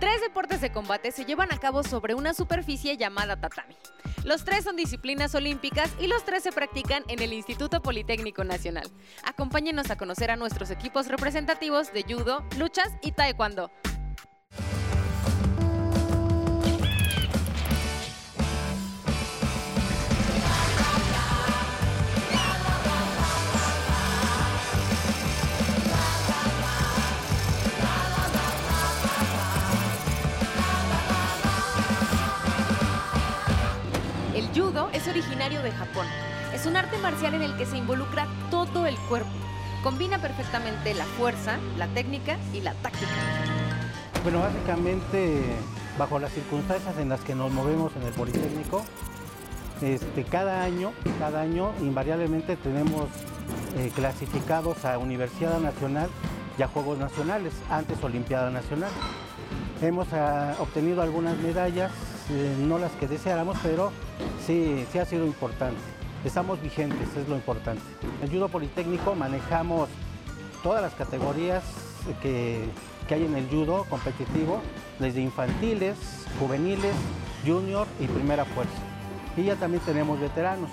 Tres deportes de combate se llevan a cabo sobre una superficie llamada tatami. Los tres son disciplinas olímpicas y los tres se practican en el Instituto Politécnico Nacional. Acompáñenos a conocer a nuestros equipos representativos de judo, luchas y taekwondo. Es originario de Japón. Es un arte marcial en el que se involucra todo el cuerpo. Combina perfectamente la fuerza, la técnica y la táctica. Bueno, básicamente, bajo las circunstancias en las que nos movemos en el Politécnico, este, cada año, cada año invariablemente tenemos eh, clasificados a Universidad Nacional y a Juegos Nacionales, antes Olimpiada Nacional. Hemos ah, obtenido algunas medallas, eh, no las que deseáramos, pero sí, sí ha sido importante. Estamos vigentes, es lo importante. En judo politécnico manejamos todas las categorías que, que hay en el judo competitivo, desde infantiles, juveniles, junior y primera fuerza. Y ya también tenemos veteranos.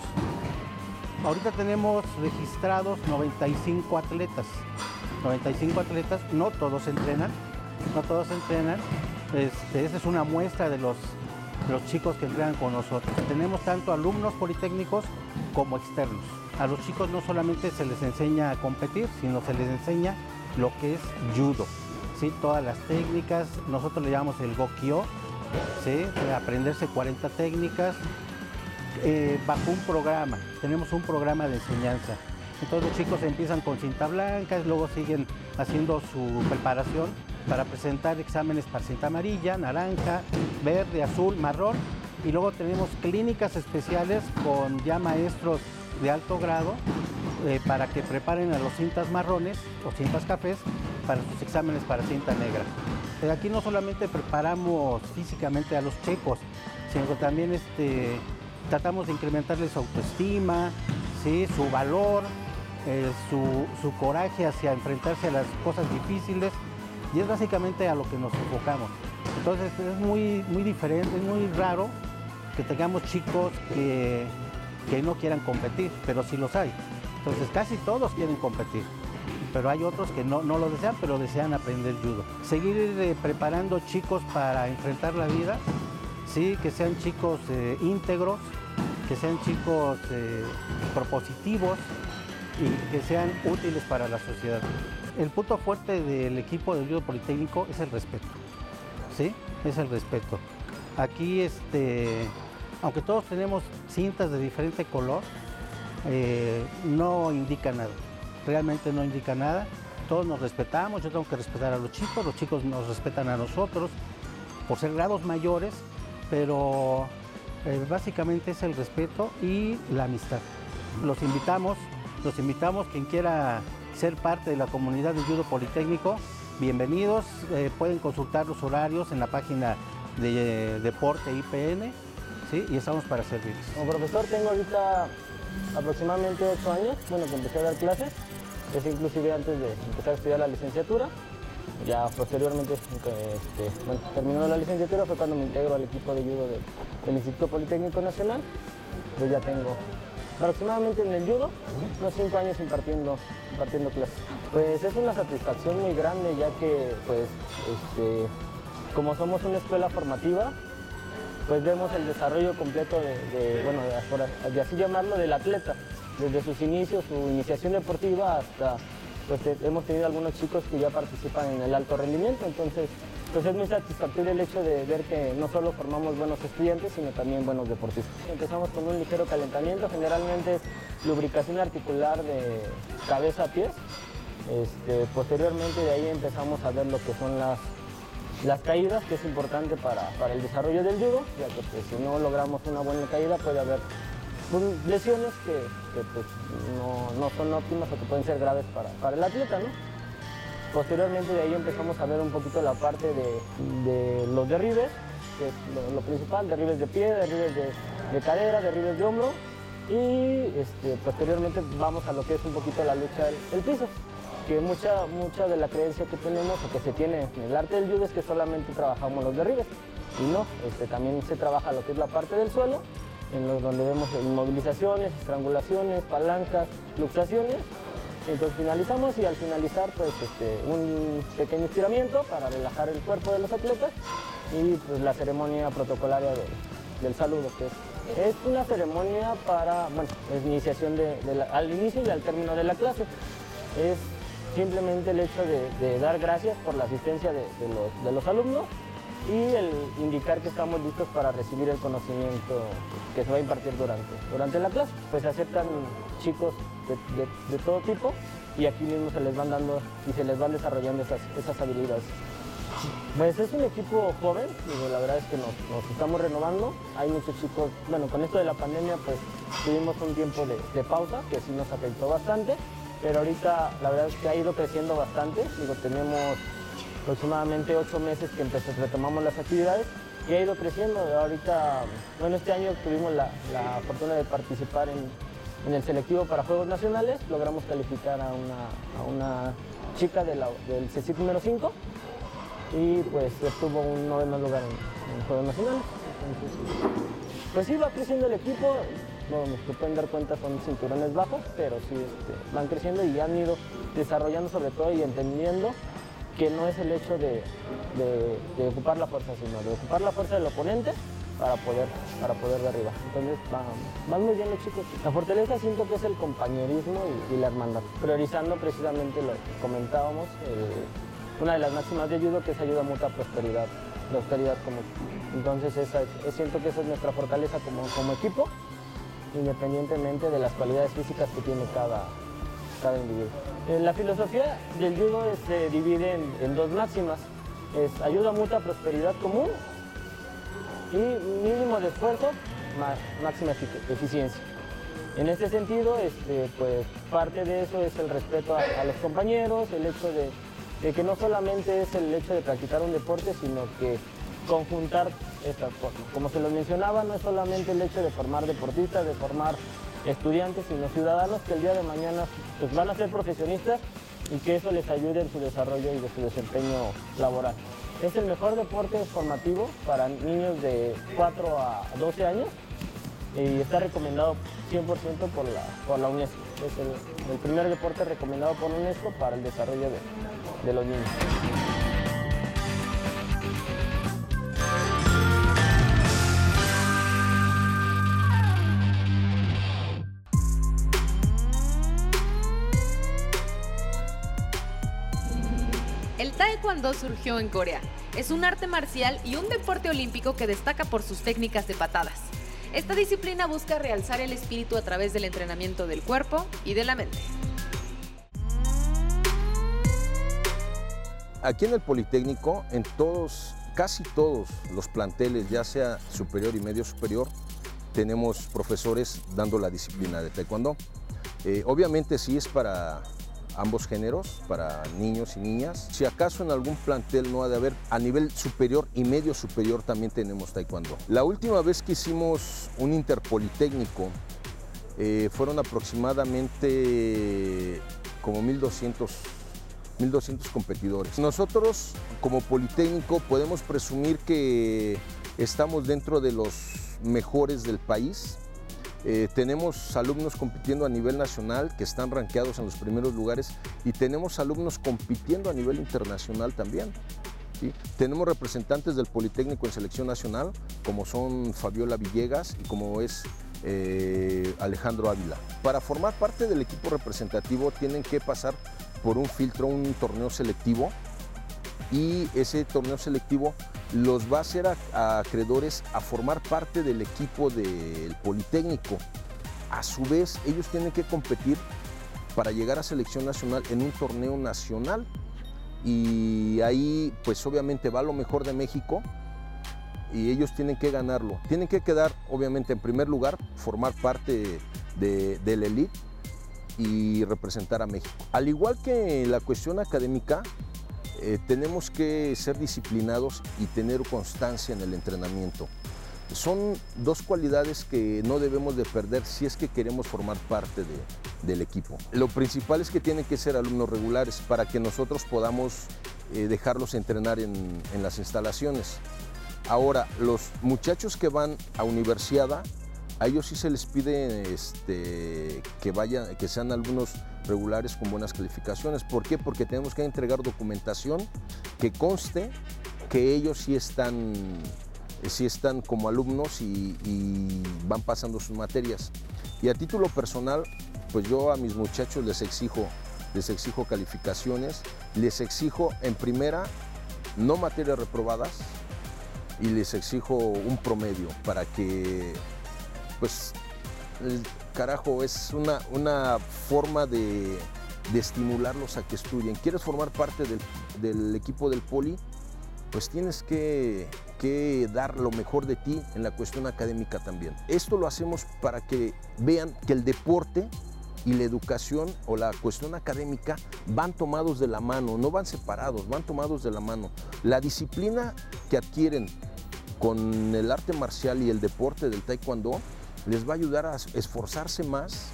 Ahorita tenemos registrados 95 atletas. 95 atletas, no todos entrenan, no todos entrenan. Este, esa es una muestra de los, los chicos que entrenan con nosotros. Tenemos tanto alumnos politécnicos como externos. A los chicos no solamente se les enseña a competir, sino se les enseña lo que es judo. ¿sí? Todas las técnicas, nosotros le llamamos el gokyo, ¿sí? aprenderse 40 técnicas, eh, bajo un programa, tenemos un programa de enseñanza. Entonces los chicos empiezan con cinta blanca, luego siguen haciendo su preparación para presentar exámenes para cinta amarilla, naranja, verde, azul, marrón. Y luego tenemos clínicas especiales con ya maestros de alto grado eh, para que preparen a los cintas marrones o cintas cafés para sus exámenes para cinta negra. Eh, aquí no solamente preparamos físicamente a los chicos, sino que también este, tratamos de incrementarles su autoestima, ¿sí? su valor, eh, su coraje hacia enfrentarse a las cosas difíciles y es básicamente a lo que nos enfocamos. Entonces es muy, muy diferente, es muy raro que tengamos chicos que, que no quieran competir, pero sí los hay. Entonces casi todos quieren competir, pero hay otros que no, no lo desean, pero desean aprender judo. Seguir eh, preparando chicos para enfrentar la vida, sí, que sean chicos eh, íntegros, que sean chicos eh, propositivos y que sean útiles para la sociedad. El punto fuerte del equipo del judo politécnico es el respeto, ¿sí? Es el respeto. Aquí, este, aunque todos tenemos cintas de diferente color, eh, no indica nada, realmente no indica nada. Todos nos respetamos, yo tengo que respetar a los chicos, los chicos nos respetan a nosotros por ser grados mayores, pero eh, básicamente es el respeto y la amistad. Los invitamos, los invitamos, quien quiera ser parte de la comunidad de judo politécnico, bienvenidos, eh, pueden consultar los horarios en la página de eh, Deporte IPN, ¿sí? y estamos para servirles. Como profesor tengo ahorita aproximadamente 8 años, bueno, que empecé a dar clases, es inclusive antes de empezar a estudiar la licenciatura. Ya posteriormente, este, bueno, terminando la licenciatura fue cuando me integro al equipo de judo del, del Instituto Politécnico Nacional. Yo ya tengo aproximadamente en el judo unos 5 años impartiendo, impartiendo clases. Pues es una satisfacción muy grande ya que pues este, como somos una escuela formativa, pues vemos el desarrollo completo de, bueno, de así llamarlo, del atleta, desde sus inicios, su iniciación deportiva hasta, pues hemos tenido algunos chicos que ya participan en el alto rendimiento, entonces pues es muy satisfactorio el hecho de ver que no solo formamos buenos estudiantes, sino también buenos deportistas. Empezamos con un ligero calentamiento, generalmente es lubricación articular de cabeza a pies. Este, posteriormente de ahí empezamos a ver lo que son las, las caídas, que es importante para, para el desarrollo del judo, ya que pues, si no logramos una buena caída puede haber pues, lesiones que, pues, no, no, son óptimas o que pueden ser graves para, para el atleta. ¿no? Posteriormente de ahí empezamos a ver un poquito la parte de, de los derribes, que es lo, principal, derribes de pie, derribes de, de cadera, derribes de hombro y este, posteriormente vamos a lo que es un poquito la lucha del, del piso. que mucha, mucha de la creencia que tenemos o que se tiene en el arte del judo es que solamente trabajamos los derribes. Y no, este, también se trabaja lo que es la parte del suelo, en los donde vemos inmovilizaciones, estrangulaciones, palancas, luxaciones. Entonces finalizamos y al finalizar pues este, un pequeño estiramiento para relajar el cuerpo de los atletas y pues la ceremonia protocolaria del saludo que es es una ceremonia para, bueno, es iniciación de, al inicio y al término de la clase. Es simplemente el hecho de, dar gracias por la asistencia de, los, alumnos y el indicar que estamos listos para recibir el conocimiento que se va a impartir durante, durante la clase. Pues se aceptan chicos de, todo tipo y aquí mismo se les van dando y se les van desarrollando esas, esas habilidades. Pues es un equipo joven, la verdad es que nos, estamos renovando. Hay muchos chicos, bueno, con esto de la pandemia pues tuvimos un tiempo de, pausa que sí nos afectó bastante, pero ahorita la verdad es que ha ido creciendo bastante. Digo, tenemos aproximadamente ocho meses que retomamos las actividades y ha ido creciendo. Ahorita, bueno, este año tuvimos la, fortuna de participar en, el selectivo para Juegos Nacionales, logramos calificar a una, chica del CECIT número 5 y pues obtuvo un noveno lugar en, Juegos Nacionales. pues sí, va creciendo el equipo, como se pueden dar cuenta son cinturones bajos, pero sí este, van creciendo y han ido desarrollando sobre todo y entendiendo que no es el hecho de, ocupar la fuerza, sino de ocupar la fuerza del oponente para poder, para poder derribar. Entonces van, muy bien los chicos. La fortaleza siento que es el compañerismo y, la hermandad, priorizando precisamente lo que comentábamos, una de las máximas de judo que es ayuda mutua prosperidad, prosperidad como entonces esa, siento que esa es nuestra fortaleza como, como equipo, independientemente de las cualidades físicas que tiene cada, cada individuo. Eh, la filosofía del judo se divide en, dos máximas, es ayuda mutua prosperidad común y mínimo de esfuerzo, más, máxima eficiencia. En este sentido, este, pues parte de eso es el respeto a los compañeros, el hecho de que no solamente es el hecho de practicar un deporte, sino que conjuntar estas cosas. Como se lo mencionaba, no es solamente el hecho de formar deportistas, de formar estudiantes, sino ciudadanos que el día de mañana pues, van a ser profesionistas y que eso les ayude en su desarrollo y de su desempeño laboral. Es el mejor deporte formativo para niños de 4 a 12 años y está recomendado 100% por la, por la UNESCO. Es el, primer deporte recomendado por la UNESCO para el desarrollo de, de los niños. Surgió en Corea. Es un arte marcial y un deporte olímpico que destaca por sus técnicas de patadas. Esta disciplina busca realzar el espíritu a través del entrenamiento del cuerpo y de la mente. Aquí en el Politécnico, en todos, casi todos los planteles, ya sea superior y medio superior, tenemos profesores dando la disciplina de taekwondo. Eh, obviamente sí es para ambos géneros, para niños y niñas. Si acaso en algún plantel no ha de haber, a nivel superior y medio superior también tenemos taekwondo. La última vez que hicimos un interpolitécnico eh, fueron aproximadamente como 1200 1.200 competidores. Nosotros como Politécnico podemos presumir que estamos dentro de los mejores del país. Eh, tenemos alumnos compitiendo a nivel nacional que están rankeados en los primeros lugares y tenemos alumnos compitiendo a nivel internacional también. Tenemos representantes del Politécnico en selección nacional, como son Fabiola Villegas y como es eh, Alejandro Ávila. Para formar parte del equipo representativo tienen que pasar por un filtro, un torneo selectivo y ese torneo selectivo los va a hacer acreedores a formar parte del equipo del Politécnico. A su vez, ellos tienen que competir para llegar a selección nacional en un torneo nacional y ahí pues obviamente va lo mejor de México y ellos tienen que ganarlo. Tienen que quedar obviamente en primer lugar, formar parte de, de la elite y representar a México. Al igual que la cuestión académica, eh, tenemos que ser disciplinados y tener constancia en el entrenamiento. Son dos cualidades que no debemos de perder si es que queremos formar parte de, del equipo. Lo principal es que tienen que ser alumnos regulares para que nosotros podamos eh, dejarlos entrenar en, en las instalaciones. Ahora, los muchachos que van a universidad, a ellos sí se les pide este, que, vayan, que sean alumnos regulares con buenas calificaciones. ¿Por qué? Porque tenemos que entregar documentación que conste que ellos sí están, sí están como alumnos y, y van pasando sus materias. Y a título personal, pues yo a mis muchachos les exijo, les exijo calificaciones, les exijo en primera no materias reprobadas y les exijo un promedio para que, pues, el carajo, es una, una forma de, estimularlos a que estudien. ¿Quieres formar parte del, del equipo del poli? Pues tienes que, que dar lo mejor de ti en la cuestión académica también. Esto lo hacemos para que vean que el deporte y la educación o la cuestión académica van tomados de la mano, no van separados, van tomados de la mano. La disciplina que adquieren con el arte marcial y el deporte del taekwondo les va a ayudar a esforzarse más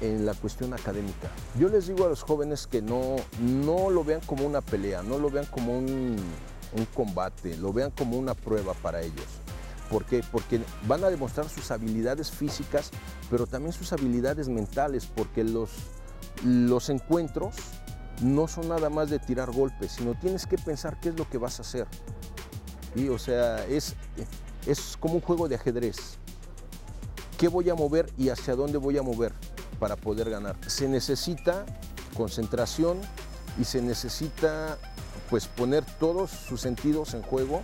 en la cuestión académica. Yo les digo a los jóvenes que no, no lo vean como una pelea, no lo vean como un, combate, lo vean como una prueba para ellos. ¿Por qué? Porque van a demostrar sus habilidades físicas, pero también sus habilidades mentales, porque los, los encuentros no son nada más de tirar golpes, sino tienes que pensar qué es lo que vas a hacer. Y, o sea, es, es como un juego de ajedrez. ¿Qué voy a mover y hacia dónde voy a mover para poder ganar? Se necesita concentración y se necesita pues poner todos sus sentidos en juego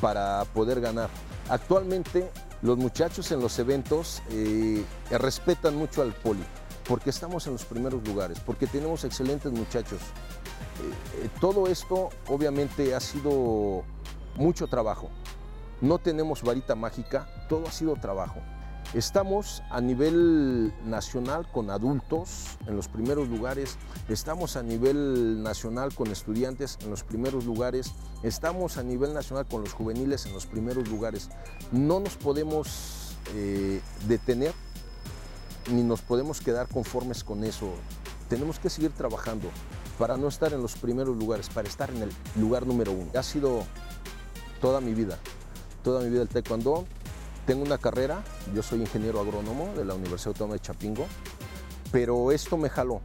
para poder ganar. Actualmente los muchachos en los eventos eh, respetan mucho al poli porque estamos en los primeros lugares, porque tenemos excelentes muchachos. Eh, eh, todo esto obviamente ha sido mucho trabajo. No tenemos varita mágica, todo ha sido trabajo. Estamos a nivel nacional con adultos en los primeros lugares, estamos a nivel nacional con estudiantes en los primeros lugares, estamos a nivel nacional con los juveniles en los primeros lugares. No nos podemos eh, detener ni nos podemos quedar conformes con eso. Tenemos que seguir trabajando para no estar en los primeros lugares, para estar en el lugar número uno. Ha sido toda mi vida, toda mi vida el taekwondo. Tengo una carrera, yo soy ingeniero agrónomo de la Universidad Autónoma de Chapingo, pero esto me jaló.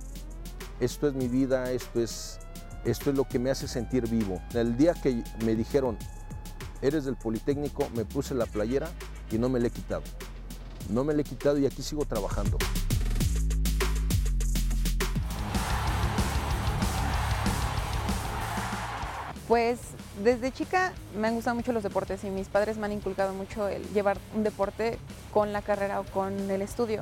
Esto es mi vida, esto es, esto es lo que me hace sentir vivo. El día que me dijeron, eres del Politécnico, me puse la playera y no me la he quitado. No me la he quitado y aquí sigo trabajando. Pues desde chica me han gustado mucho los deportes y mis padres me han inculcado mucho el llevar un deporte con la carrera o con el estudio.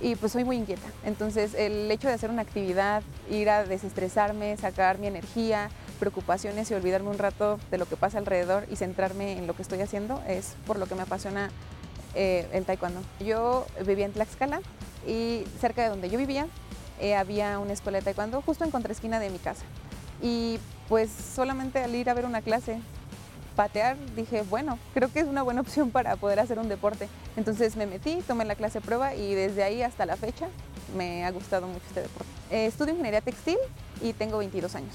Y pues soy muy inquieta. Entonces el hecho de hacer una actividad, ir a desestresarme, sacar mi energía, preocupaciones y olvidarme un rato de lo que pasa alrededor y centrarme en lo que estoy haciendo es por lo que me apasiona eh, el taekwondo. Yo vivía en Tlaxcala y cerca de donde yo vivía eh, había una escuela de taekwondo justo en contraesquina de mi casa. Y pues solamente al ir a ver una clase, patear, dije, bueno, creo que es una buena opción para poder hacer un deporte. Entonces me metí, tomé la clase prueba y desde ahí hasta la fecha me ha gustado mucho este deporte. Eh, estudio ingeniería textil y tengo 22 años.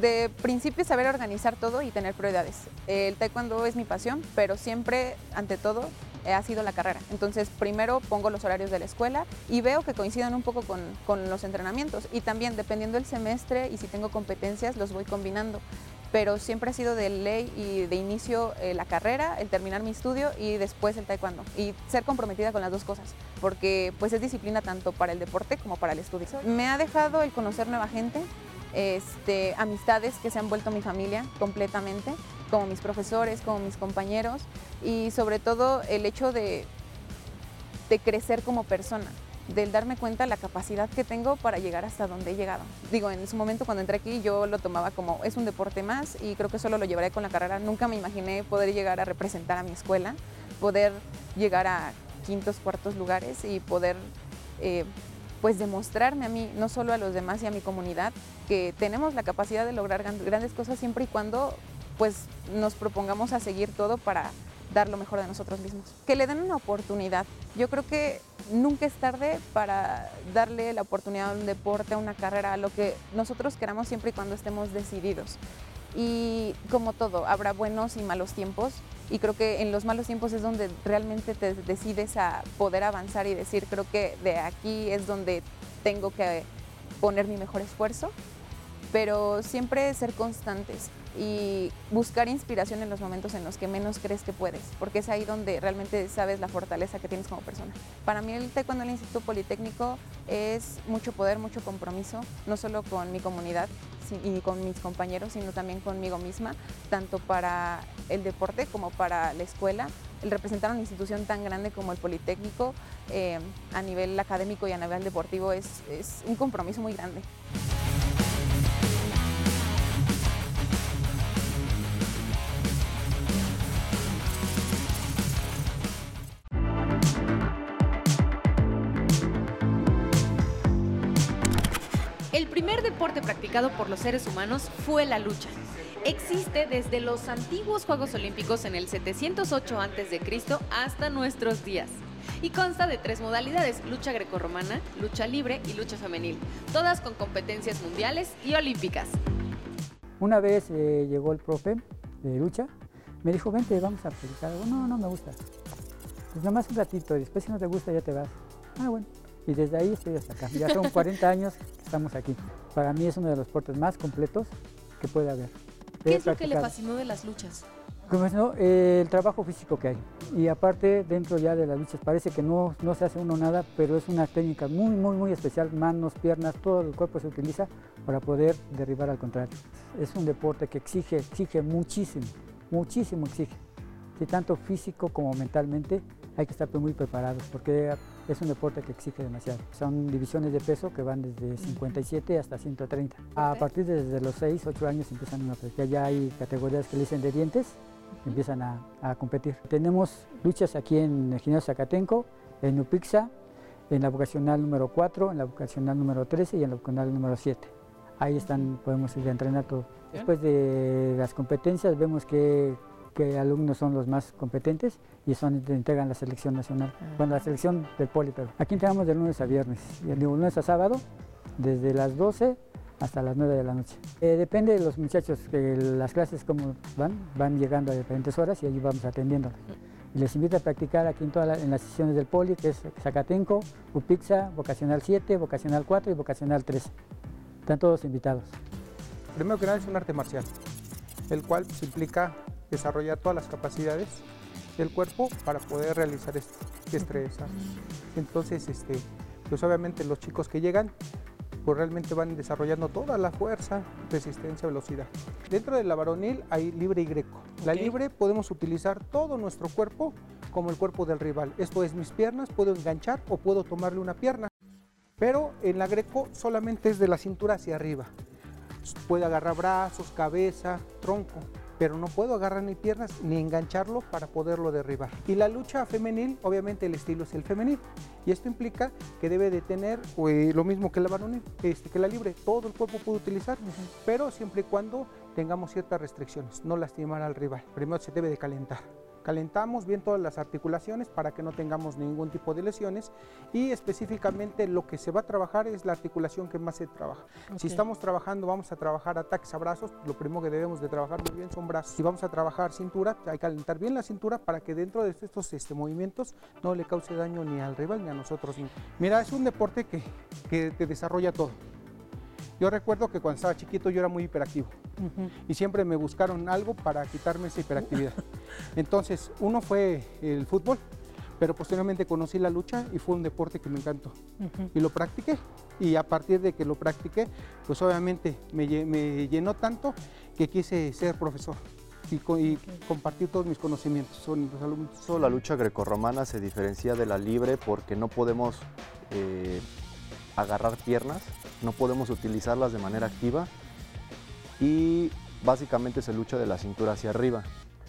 De principio saber organizar todo y tener prioridades. El taekwondo es mi pasión, pero siempre, ante todo, ha sido la carrera. Entonces, primero pongo los horarios de la escuela y veo que coincidan un poco con, con los entrenamientos. Y también, dependiendo del semestre y si tengo competencias, los voy combinando. Pero siempre ha sido de ley y de inicio eh, la carrera, el terminar mi estudio y después el taekwondo. Y ser comprometida con las dos cosas, porque pues es disciplina tanto para el deporte como para el estudio. Me ha dejado el conocer nueva gente, este, amistades que se han vuelto mi familia completamente, como mis profesores, como mis compañeros y sobre todo el hecho de, de crecer como persona, del darme cuenta la capacidad que tengo para llegar hasta donde he llegado. Digo, en ese momento cuando entré aquí yo lo tomaba como es un deporte más y creo que solo lo llevaré con la carrera. Nunca me imaginé poder llegar a representar a mi escuela, poder llegar a quintos, cuartos lugares y poder eh, pues demostrarme a mí, no solo a los demás y a mi comunidad, que tenemos la capacidad de lograr grandes cosas siempre y cuando pues nos propongamos a seguir todo para dar lo mejor de nosotros mismos. Que le den una oportunidad. Yo creo que nunca es tarde para darle la oportunidad a un deporte, a una carrera, a lo que nosotros queramos siempre y cuando estemos decididos. Y como todo, habrá buenos y malos tiempos. Y creo que en los malos tiempos es donde realmente te decides a poder avanzar y decir, creo que de aquí es donde tengo que poner mi mejor esfuerzo. Pero siempre ser constantes y buscar inspiración en los momentos en los que menos crees que puedes, porque es ahí donde realmente sabes la fortaleza que tienes como persona. Para mí el taekwondo del Instituto Politécnico es mucho poder, mucho compromiso, no solo con mi comunidad y con mis compañeros, sino también conmigo misma, tanto para el deporte como para la escuela. El representar una institución tan grande como el Politécnico eh, a nivel académico y a nivel deportivo es, es un compromiso muy grande. Primer deporte practicado por los seres humanos fue la lucha. Existe desde los antiguos Juegos Olímpicos en el 708 a.C. hasta nuestros días. Y consta de tres modalidades, lucha grecorromana, lucha libre y lucha femenil, todas con competencias mundiales y olímpicas. Una vez eh, llegó el profe de lucha, me dijo, vente, vamos a practicar. No, no me gusta. Pues nada más un ratito, después si no te gusta ya te vas. Ah, bueno. Y desde ahí estoy hasta acá. Ya son 40 años que estamos aquí. Para mí es uno de los deportes más completos que puede haber. ¿Qué es lo que le fascinó de las luchas? Como es, ¿no? Eh, el trabajo físico que hay. Y aparte, dentro ya de las luchas, parece que no, no se hace uno nada, pero es una técnica muy, muy, muy especial. Manos, piernas, todo el cuerpo se utiliza para poder derribar al contrario. Es un deporte que exige, exige muchísimo, muchísimo exige. Sí, tanto físico como mentalmente hay que estar muy preparados porque es un deporte que exige demasiado. Son divisiones de peso que van desde 57 hasta 130. A partir de desde los 6, 8 años empiezan a practicar. Ya hay categorías que le dicen de dientes, empiezan a, a competir. Tenemos luchas aquí en el gimnasio Zacatenco, en Upixa, en la vocacional número 4, en la vocacional número 13 y en la vocacional número 7. Ahí están, podemos ir a entrenar todo. Después de las competencias vemos que qué alumnos son los más competentes y son entregan la selección nacional. Bueno, la selección del poli, pero aquí entrenamos de lunes a viernes, y de lunes a sábado, desde las 12 hasta las 9 de la noche. Eh, depende de los muchachos, que las clases como van, van llegando a diferentes horas y allí vamos atendiendo. Y les invito a practicar aquí en, todas en las sesiones del poli, que es Zacatenco, Upixa, Vocacional 7, Vocacional 4 y Vocacional 3. Están todos invitados. Primero que nada es un arte marcial, el cual pues, implica desarrollar todas las capacidades del cuerpo para poder realizar esto, estresar. Entonces, este, pues obviamente los chicos que llegan, pues realmente van desarrollando toda la fuerza, resistencia, velocidad. Dentro de la varonil hay libre y greco. La libre podemos utilizar todo nuestro cuerpo como el cuerpo del rival. Esto es mis piernas, puedo enganchar o puedo tomarle una pierna. Pero en la greco solamente es de la cintura hacia arriba. Puede agarrar brazos, cabeza, tronco pero no puedo agarrar ni piernas ni engancharlo para poderlo derribar. Y la lucha femenil, obviamente el estilo es el femenil. Y esto implica que debe de tener pues, lo mismo que la varonil, este, que la libre, todo el cuerpo puede utilizar, pero siempre y cuando tengamos ciertas restricciones, no lastimar al rival. Primero se debe de calentar. Calentamos bien todas las articulaciones para que no tengamos ningún tipo de lesiones y específicamente lo que se va a trabajar es la articulación que más se trabaja. Si estamos trabajando, vamos a trabajar ataques a brazos, lo primero que debemos de trabajar muy bien son brazos. Si vamos a trabajar cintura, hay que calentar bien la cintura para que dentro de estos este, movimientos no le cause daño ni al rival ni a nosotros. Mira, es un deporte que, que te desarrolla todo. Yo recuerdo que cuando estaba chiquito yo era muy hiperactivo y siempre me buscaron algo para quitarme esa hiperactividad. Entonces, uno fue el fútbol, pero posteriormente conocí la lucha y fue un deporte que me encantó. Y lo practiqué. Y a partir de que lo practiqué, pues obviamente me, llenó tanto que quise ser profesor. Y, compartir todos mis conocimientos con los alumnos. La lucha grecorromana se diferencia de la libre porque no podemos eh, agarrar piernas, no podemos utilizarlas de manera activa y básicamente se lucha de la cintura hacia arriba.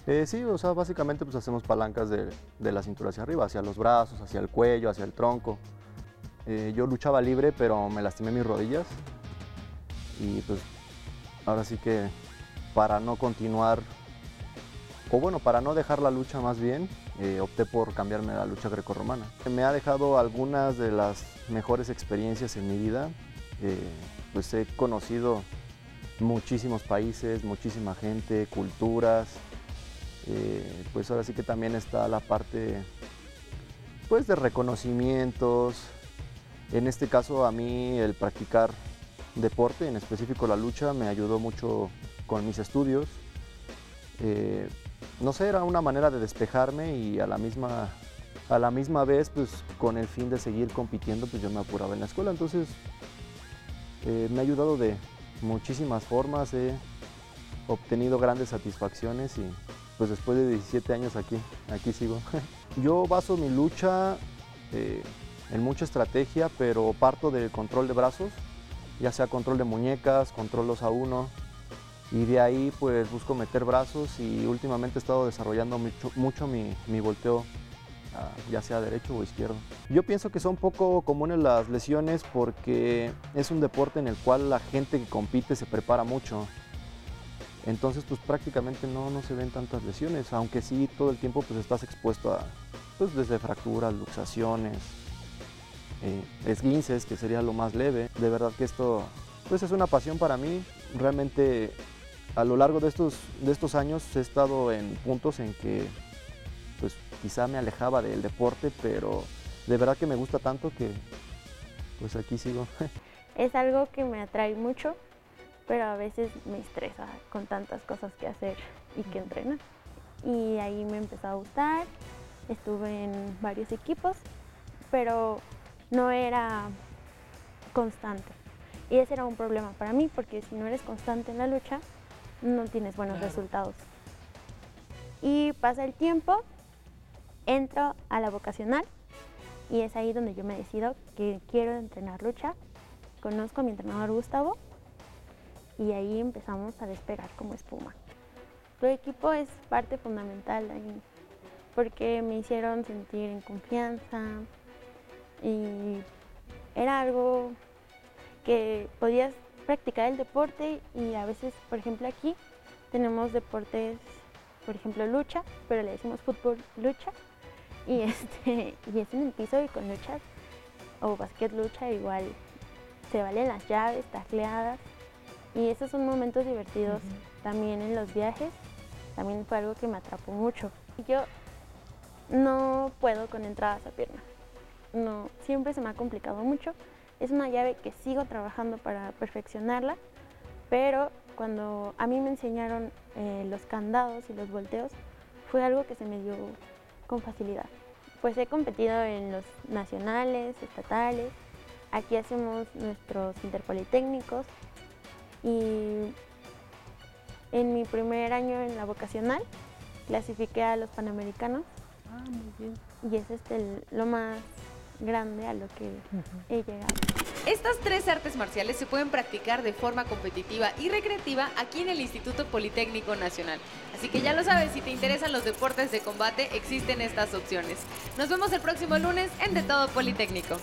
Eh, sí, o sea, básicamente pues hacemos palancas de, la cintura hacia arriba, hacia los brazos, hacia el cuello, hacia el tronco. Eh, yo luchaba libre, pero me lastimé mis rodillas y pues ahora sí que para no continuar o bueno, para no dejar la lucha más bien, eh, opté por cambiarme la lucha grecorromana. Me ha dejado algunas de las mejores experiencias en mi vida, eh, pues he conocido muchísimos países, muchísima gente, culturas, eh, pues ahora sí que también está la parte pues de reconocimientos, en este caso a mí el practicar deporte, en específico la lucha, me ayudó mucho con mis estudios. Eh, no sé, era una manera de despejarme y a la misma, a la misma vez, pues con el fin de seguir compitiendo, pues yo me apuraba en la escuela. Entonces, eh, me ha ayudado de muchísimas formas, he obtenido grandes satisfacciones y pues después de 17 años aquí, aquí sigo. yo baso mi lucha eh, en mucha estrategia, pero parto del control de brazos, ya sea control de muñecas, control 2 a 1, y de ahí pues busco meter brazos y últimamente he estado desarrollando mucho, mucho mi, mi, volteo, ya sea derecho o izquierdo. Yo pienso que son poco comunes las lesiones porque es un deporte en el cual la gente que compite se prepara mucho. Entonces pues prácticamente no, no se ven tantas lesiones, aunque sí todo el tiempo pues estás expuesto a pues desde fracturas, luxaciones, eh, esguinces, que sería lo más leve. De verdad que esto pues es una pasión para mí. Realmente a lo largo de estos, de estos años he estado en puntos en que pues quizá me alejaba del deporte, pero de verdad que me gusta tanto que pues aquí sigo. Es algo que me atrae mucho, pero a veces me estresa con tantas cosas que hacer y que entrenar. Y ahí me empezó a gustar, estuve en varios equipos, pero no era constante. Y ese era un problema para mí, porque si no eres constante en la lucha, no tienes buenos resultados. Y pasa el tiempo, entro a la vocacional y es ahí donde yo me decido que quiero entrenar lucha. Conozco a mi entrenador Gustavo y ahí empezamos a despegar como espuma. Tu equipo es parte fundamental ahí porque me hicieron sentir en confianza y era algo que podías practicar el deporte y a veces, por ejemplo, aquí tenemos deportes, por ejemplo, lucha, pero le decimos fútbol lucha y, este, y es en el piso y con luchas o basquet lucha igual se valen las llaves, tacleadas y esos son momentos divertidos también en los viajes, también fue algo que me atrapó mucho. Yo no puedo con entradas a pierna, no, siempre se me ha complicado mucho es una llave que sigo trabajando para perfeccionarla, pero cuando a mí me enseñaron eh, los candados y los volteos, fue algo que se me dio con facilidad. Pues he competido en los nacionales, estatales, aquí hacemos nuestros interpolitécnicos y en mi primer año en la vocacional clasifiqué a los panamericanos. Ah, muy bien. Y es este lo más grande a lo que he llegado. Estas tres artes marciales se pueden practicar de forma competitiva y recreativa aquí en el Instituto Politécnico Nacional. Así que ya lo sabes, si te interesan los deportes de combate, existen estas opciones. Nos vemos el próximo lunes en De Todo Politécnico.